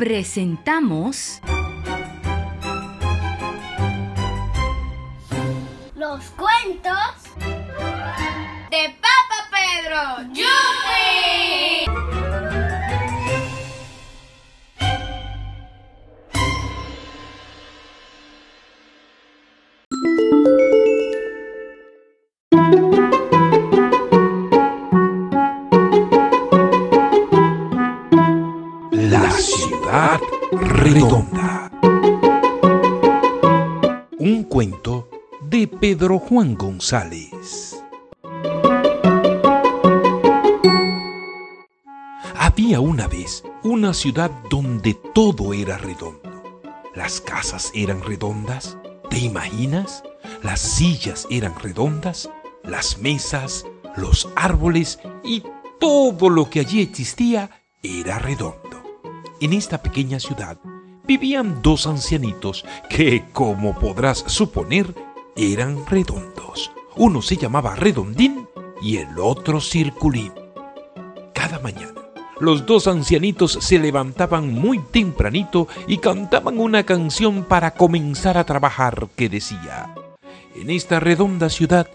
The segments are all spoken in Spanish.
presentamos Los cuentos redonda. Un cuento de Pedro Juan González. Había una vez una ciudad donde todo era redondo. Las casas eran redondas, ¿te imaginas? Las sillas eran redondas, las mesas, los árboles y todo lo que allí existía era redondo. En esta pequeña ciudad vivían dos ancianitos que, como podrás suponer, eran redondos. Uno se llamaba Redondín y el otro Circulín. Cada mañana, los dos ancianitos se levantaban muy tempranito y cantaban una canción para comenzar a trabajar que decía, En esta redonda ciudad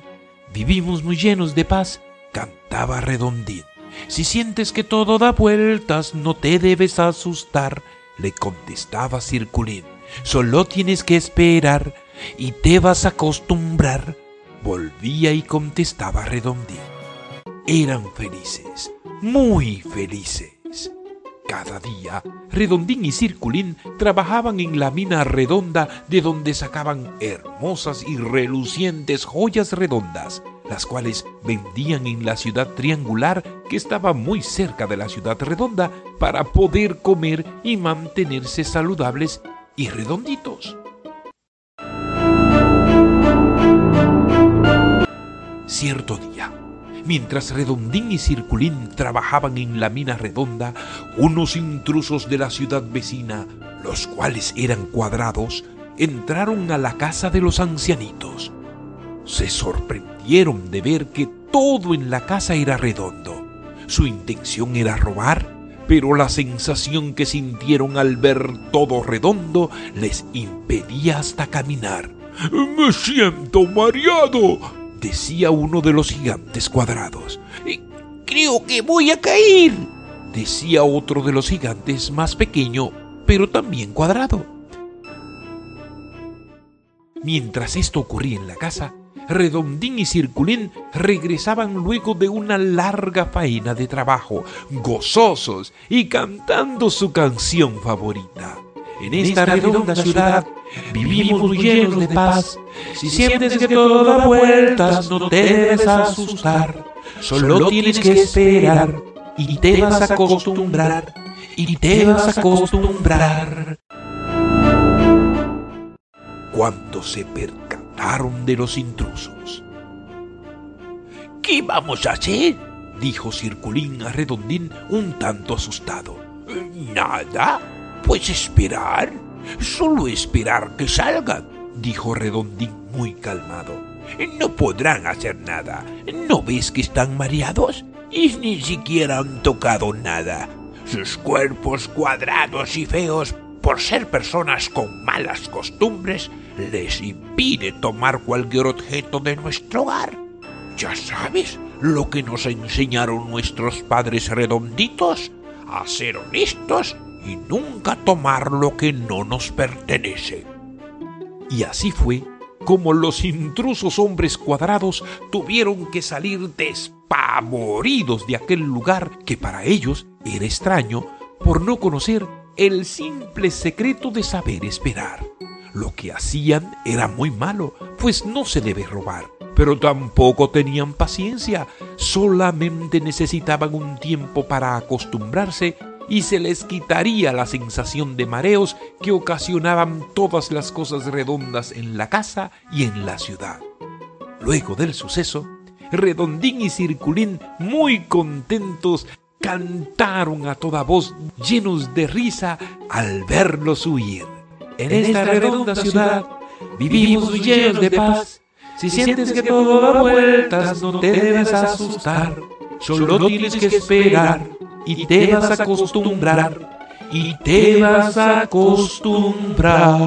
vivimos muy llenos de paz, cantaba Redondín. Si sientes que todo da vueltas, no te debes asustar, le contestaba Circulín. Solo tienes que esperar y te vas a acostumbrar. Volvía y contestaba Redondín. Eran felices, muy felices. Cada día, Redondín y Circulín trabajaban en la mina redonda de donde sacaban hermosas y relucientes joyas redondas, las cuales vendían en la ciudad triangular que estaba muy cerca de la ciudad redonda para poder comer y mantenerse saludables y redonditos. Cierto día, mientras Redondín y Circulín trabajaban en la mina redonda, unos intrusos de la ciudad vecina, los cuales eran cuadrados, entraron a la casa de los ancianitos. Se sorprendieron de ver que todo en la casa era redondo. Su intención era robar, pero la sensación que sintieron al ver todo redondo les impedía hasta caminar. Me siento mareado, decía uno de los gigantes cuadrados. Creo que voy a caer, decía otro de los gigantes más pequeño, pero también cuadrado. Mientras esto ocurría en la casa, Redondín y Circulín regresaban luego de una larga faena de trabajo, gozosos y cantando su canción favorita. En esta redonda ciudad vivimos muy llenos de paz. Si sientes que todo da vueltas, no te debes asustar. Solo tienes que esperar y te vas a acostumbrar. Y te vas a acostumbrar. Cuando se de los intrusos. ¿Qué vamos a hacer? dijo Circulín a Redondín un tanto asustado. Nada, pues esperar. Solo esperar que salgan, dijo Redondín muy calmado. No podrán hacer nada. ¿No ves que están mareados? Y ni siquiera han tocado nada. Sus cuerpos cuadrados y feos, por ser personas con malas costumbres, les impide tomar cualquier objeto de nuestro hogar. Ya sabes lo que nos enseñaron nuestros padres redonditos, a ser honestos y nunca tomar lo que no nos pertenece. Y así fue como los intrusos hombres cuadrados tuvieron que salir despavoridos de aquel lugar que para ellos era extraño por no conocer el simple secreto de saber esperar. Lo que hacían era muy malo, pues no se debe robar, pero tampoco tenían paciencia, solamente necesitaban un tiempo para acostumbrarse y se les quitaría la sensación de mareos que ocasionaban todas las cosas redondas en la casa y en la ciudad. Luego del suceso, Redondín y Circulín, muy contentos, cantaron a toda voz llenos de risa al verlos huir. En esta redonda ciudad vivimos llenos de paz. Si sientes que todo da vueltas, no te debes asustar. Solo tienes que esperar y te vas a acostumbrar. y te vas a acostumbrar.